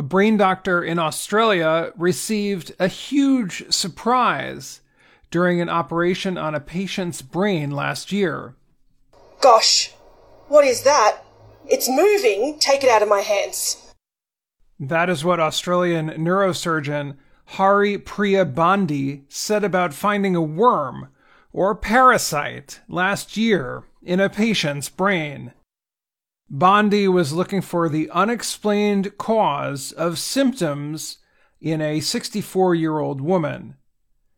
A brain doctor in Australia received a huge surprise during an operation on a patient's brain last year. Gosh, what is that? It's moving. Take it out of my hands. That is what Australian neurosurgeon Hari Priya Bandi said about finding a worm or parasite last year in a patient's brain. Bandi was looking for the unexplained cause of symptoms in a 64 year old woman.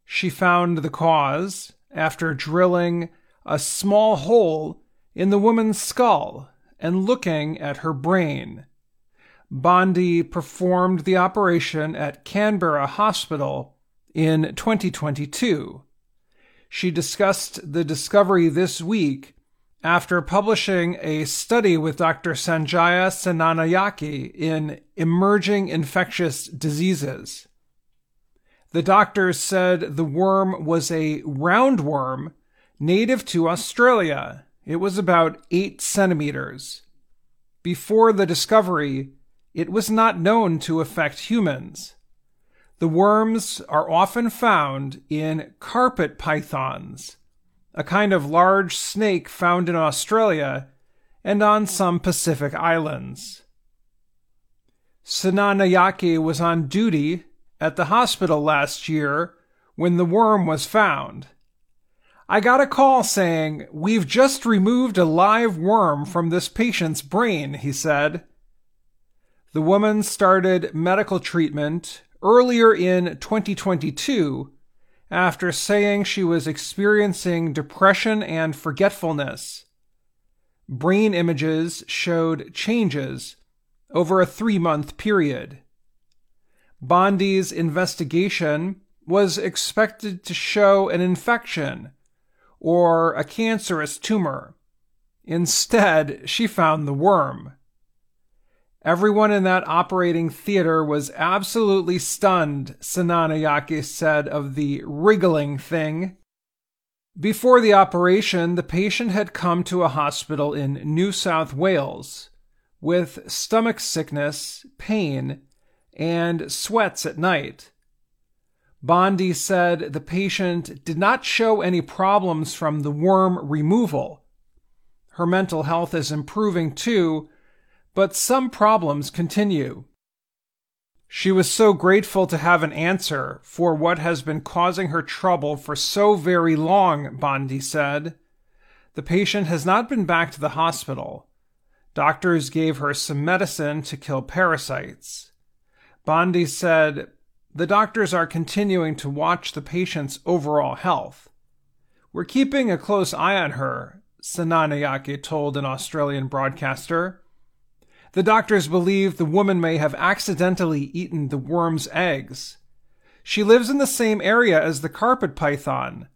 She found the cause after drilling a small hole in the woman's skull and looking at her brain. Bandi performed the operation at Canberra Hospital in 2022. She discussed the discovery this week after publishing a study with Dr. Sanjaya Senanayake in Emerging Infectious Diseases. The doctors said the worm was a roundworm native to Australia. It was about 8 centimeters. Before the discovery, it was not known to affect humans. The worms are often found in carpet pythons, a kind of large snake found in Australia and on some Pacific islands. Senanayake was on duty at the hospital last year when the worm was found. I got a call saying, We've just removed a live worm from this patient's brain, he said. The woman started medical treatment earlier in 2022 after saying she was experiencing depression and forgetfulness. Brain images showed changes over a three month period. Bandi's investigation was expected to show an infection or a cancerous tumor. Instead, she found the worm. Everyone in that operating theater was absolutely stunned, Senanayake said of the wriggling thing. Before the operation, the patient had come to a hospital in New South Wales with stomach sickness, pain, and sweats at night. Bandi said the patient did not show any problems from the worm removal. Her mental health is improving too, but some problems continue. She was so grateful to have an answer for what has been causing her trouble for so very long, Bandi said. The patient has not been back to the hospital. Doctors gave her some medicine to kill parasites. Bandi said, The doctors are continuing to watch the patient's overall health. We're keeping a close eye on her, Senanayake told an Australian broadcaster. The doctors believe the woman may have accidentally eaten the worm's eggs. She lives in the same area as the carpet python.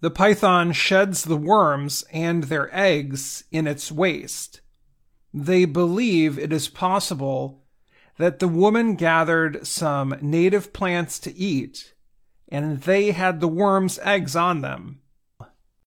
The python sheds the worms and their eggs in its waste. They believe it is possible that the woman gathered some native plants to eat, and they had the worm's eggs on them.